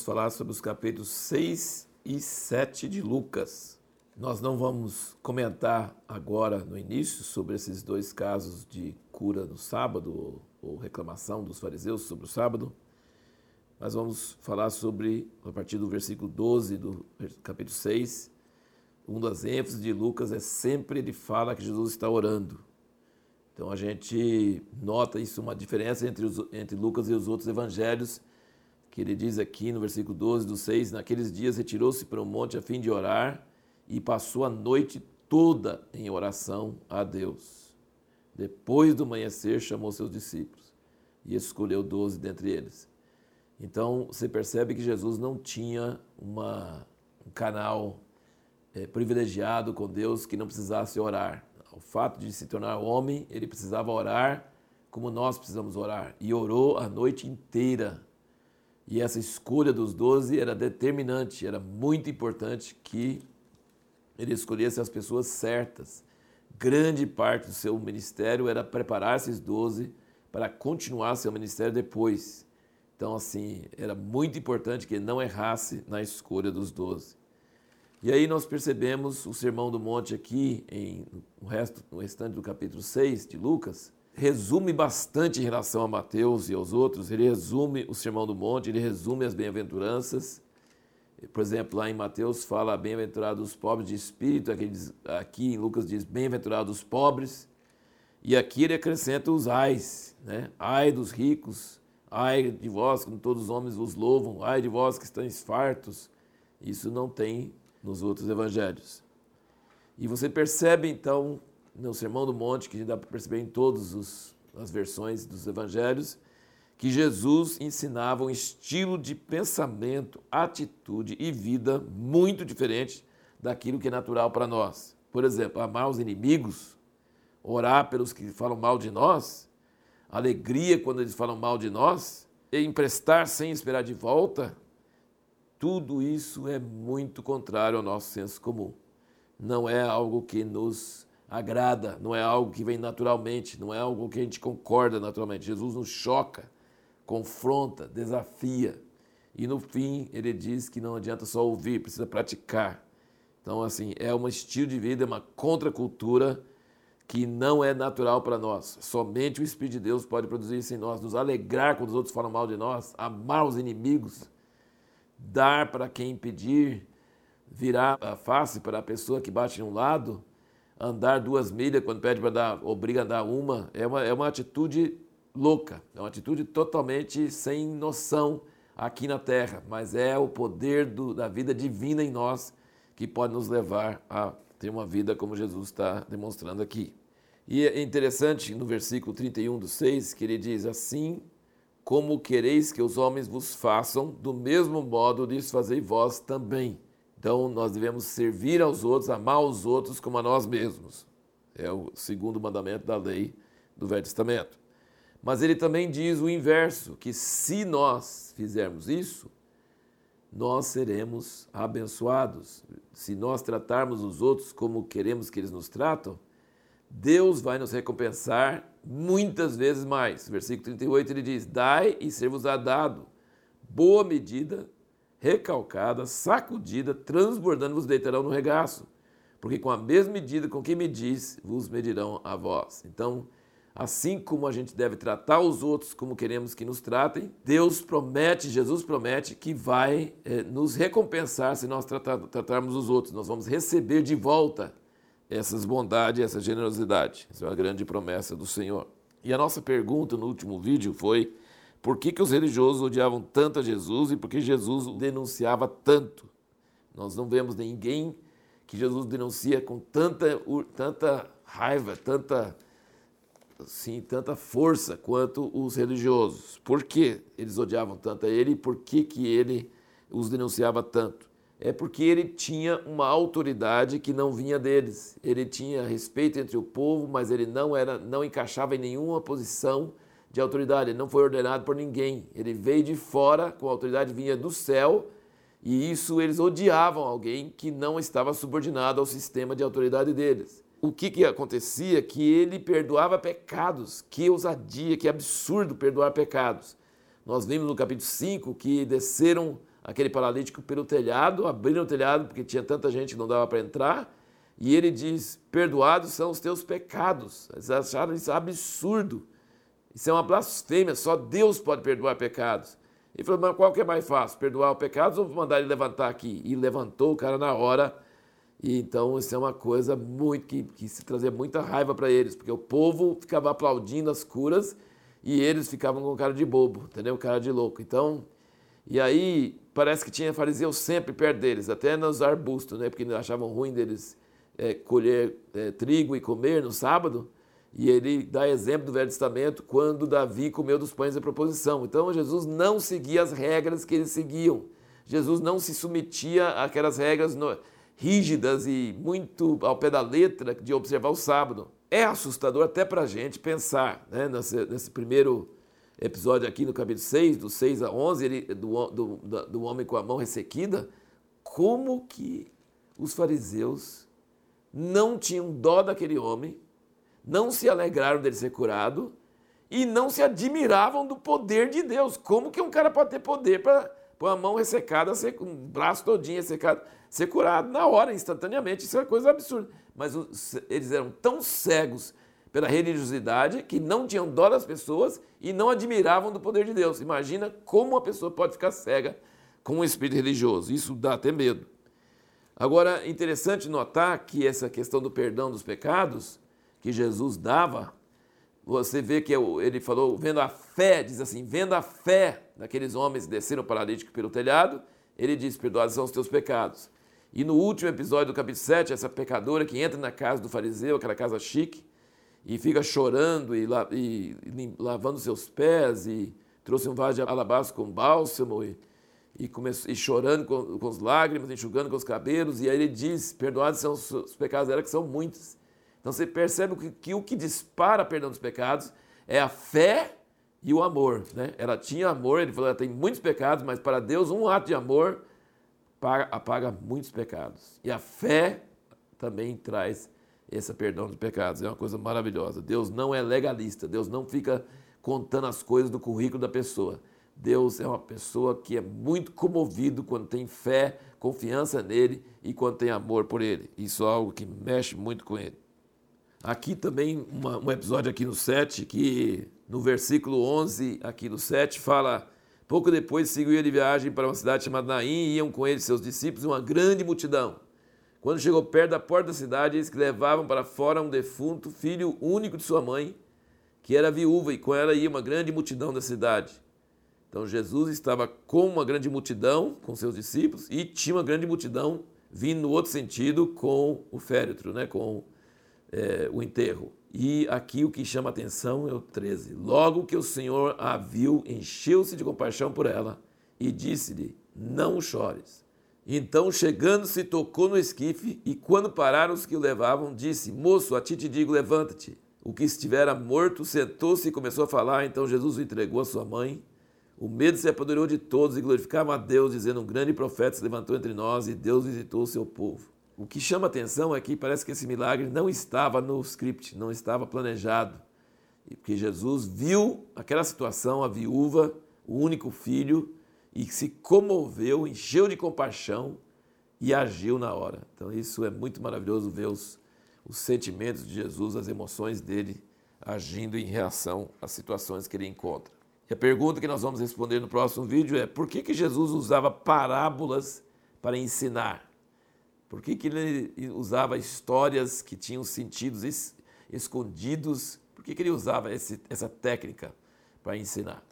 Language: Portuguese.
vamos falar sobre os capítulos 6 e 7 de Lucas. Nós não vamos comentar agora no início sobre esses dois casos de cura no sábado ou reclamação dos fariseus sobre o sábado, mas vamos falar sobre, a partir do versículo 12 do capítulo 6, uma das ênfases de Lucas é sempre ele fala que Jesus está orando. Então a gente nota isso, uma diferença entre, os, entre Lucas e os outros evangelhos, que ele diz aqui no versículo 12 do 6, naqueles dias retirou-se para o monte a fim de orar e passou a noite toda em oração a Deus. Depois do amanhecer chamou seus discípulos e escolheu doze dentre eles. Então você percebe que Jesus não tinha uma, um canal é, privilegiado com Deus que não precisasse orar. O fato de se tornar homem, ele precisava orar como nós precisamos orar. E orou a noite inteira e essa escolha dos doze era determinante, era muito importante que ele escolhesse as pessoas certas. Grande parte do seu ministério era preparar esses doze para continuar seu ministério depois. Então, assim, era muito importante que ele não errasse na escolha dos doze. E aí nós percebemos o Sermão do Monte aqui, em, no, resto, no restante do capítulo 6 de Lucas, resume bastante em relação a Mateus e aos outros. Ele resume o Sermão do Monte, ele resume as bem-aventuranças. Por exemplo, lá em Mateus fala bem-aventurados os pobres de espírito, aqui, aqui em Lucas diz bem-aventurados os pobres. E aqui ele acrescenta os ais, né? Ai dos ricos, ai de vós, quando todos os homens vos louvam, ai de vós que estáis fartos. Isso não tem nos outros evangelhos. E você percebe então no Sermão do Monte, que dá para perceber em todas as versões dos evangelhos, que Jesus ensinava um estilo de pensamento, atitude e vida muito diferente daquilo que é natural para nós. Por exemplo, amar os inimigos, orar pelos que falam mal de nós, alegria quando eles falam mal de nós, emprestar sem esperar de volta, tudo isso é muito contrário ao nosso senso comum. Não é algo que nos agrada, não é algo que vem naturalmente, não é algo que a gente concorda naturalmente. Jesus nos choca, confronta, desafia. E no fim, ele diz que não adianta só ouvir, precisa praticar. Então, assim, é um estilo de vida, é uma contracultura que não é natural para nós. Somente o Espírito de Deus pode produzir isso em nós, nos alegrar quando os outros falam mal de nós, amar os inimigos, dar para quem pedir, virar a face para a pessoa que bate em um lado andar duas milhas quando pede para dar, obriga a dar uma, é uma, é uma atitude louca, é uma atitude totalmente sem noção aqui na terra, mas é o poder do, da vida divina em nós que pode nos levar a ter uma vida como Jesus está demonstrando aqui. E é interessante no versículo 31 do 6 que ele diz assim: Como quereis que os homens vos façam, do mesmo modo lhes fazei vós também. Então nós devemos servir aos outros, amar os outros como a nós mesmos. É o segundo mandamento da lei do Velho Testamento. Mas ele também diz o inverso, que se nós fizermos isso, nós seremos abençoados. Se nós tratarmos os outros como queremos que eles nos tratam, Deus vai nos recompensar muitas vezes mais. Versículo 38 ele diz: Dai e ser-vos-á dado, boa medida, recalcada, sacudida, transbordando, vos deitarão no regaço. Porque com a mesma medida com que medis, vos medirão a vós. Então, assim como a gente deve tratar os outros como queremos que nos tratem, Deus promete, Jesus promete que vai é, nos recompensar se nós tratar, tratarmos os outros. Nós vamos receber de volta essas bondades, essa generosidade. Essa é uma grande promessa do Senhor. E a nossa pergunta no último vídeo foi por que, que os religiosos odiavam tanto a Jesus e por que Jesus o denunciava tanto? Nós não vemos ninguém que Jesus denuncia com tanta, tanta raiva, tanta, assim, tanta força quanto os religiosos. Por que eles odiavam tanto a ele e por que, que ele os denunciava tanto? É porque ele tinha uma autoridade que não vinha deles. Ele tinha respeito entre o povo, mas ele não era, não encaixava em nenhuma posição de autoridade, ele não foi ordenado por ninguém. Ele veio de fora, com autoridade vinha do céu, e isso eles odiavam alguém que não estava subordinado ao sistema de autoridade deles. O que, que acontecia? Que ele perdoava pecados. Que ousadia, que absurdo perdoar pecados. Nós vimos no capítulo 5 que desceram aquele paralítico pelo telhado, abriram o telhado porque tinha tanta gente que não dava para entrar, e ele diz: Perdoados são os teus pecados. Eles acharam isso absurdo. Isso é uma blasfêmia, só Deus pode perdoar pecados. Ele falou: Mas qual que é mais fácil, perdoar os pecados ou mandar ele levantar aqui? E levantou o cara na hora. E então isso é uma coisa muito que, que se trazia muita raiva para eles, porque o povo ficava aplaudindo as curas e eles ficavam com cara de bobo, entendeu? Cara de louco. Então, e aí parece que tinha fariseu sempre perto deles, até nos arbustos, né? Porque achavam ruim deles é, colher é, trigo e comer no sábado. E ele dá exemplo do Velho Testamento quando Davi comeu dos pães da proposição. Então Jesus não seguia as regras que eles seguiam. Jesus não se submetia àquelas regras rígidas e muito ao pé da letra de observar o sábado. É assustador até para a gente pensar, né, nesse, nesse, primeiro episódio aqui no capítulo 6, do 6 a 11, ele, do, do, do homem com a mão ressequida, como que os fariseus não tinham dó daquele homem, não se alegraram dele ser curado e não se admiravam do poder de Deus. Como que um cara pode ter poder para pôr a mão ressecada, com um braço todinho ressecado? ser curado na hora, instantaneamente. Isso é uma coisa absurda. Mas eles eram tão cegos pela religiosidade que não tinham dó das pessoas e não admiravam do poder de Deus. Imagina como uma pessoa pode ficar cega com um espírito religioso. Isso dá até medo. Agora, interessante notar que essa questão do perdão dos pecados que Jesus dava, você vê que ele falou, vendo a fé, diz assim, vendo a fé daqueles homens que desceram paralítico pelo telhado, ele diz, perdoados são os teus pecados. E no último episódio do capítulo 7, essa pecadora que entra na casa do fariseu, aquela casa chique, e fica chorando e, e, e lavando seus pés, e trouxe um vaso de alabastro com bálsamo, e, e, e chorando com, com as lágrimas, enxugando com os cabelos, e aí ele diz: Perdoados são os pecados dela, que são muitos. Então você percebe que, que o que dispara perdão dos pecados é a fé e o amor. Né? Ela tinha amor, ele falou: ela tem muitos pecados, mas para Deus um ato de amor apaga muitos pecados. E a fé também traz esse perdão dos pecados. É uma coisa maravilhosa. Deus não é legalista, Deus não fica contando as coisas do currículo da pessoa. Deus é uma pessoa que é muito comovido quando tem fé, confiança nele e quando tem amor por ele. Isso é algo que mexe muito com ele. Aqui também uma, um episódio aqui no 7 que no versículo 11 aqui no 7 fala Pouco depois seguiu de viagem para uma cidade chamada Naim e iam com ele seus discípulos uma grande multidão. Quando chegou perto da porta da cidade, eles que levavam para fora um defunto, filho único de sua mãe, que era viúva, e com ela ia uma grande multidão da cidade. Então Jesus estava com uma grande multidão, com seus discípulos, e tinha uma grande multidão vindo no outro sentido com o féretro, né, com é, o enterro. E aqui o que chama atenção é o 13. Logo que o Senhor a viu, encheu-se de compaixão por ela e disse-lhe: Não chores. Então, chegando-se, tocou no esquife e, quando pararam os que o levavam, disse: Moço, a ti te digo, levanta-te. O que estivera morto sentou-se e começou a falar. Então, Jesus o entregou a sua mãe. O medo se apoderou de todos e glorificavam a Deus, dizendo: Um grande profeta se levantou entre nós e Deus visitou o seu povo. O que chama atenção é que parece que esse milagre não estava no script, não estava planejado. E porque Jesus viu aquela situação, a viúva, o único filho, e se comoveu, encheu de compaixão e agiu na hora. Então isso é muito maravilhoso ver os, os sentimentos de Jesus, as emoções dele agindo em reação às situações que ele encontra. E a pergunta que nós vamos responder no próximo vídeo é por que, que Jesus usava parábolas para ensinar? Por que, que ele usava histórias que tinham sentidos es escondidos? Por que, que ele usava esse, essa técnica para ensinar?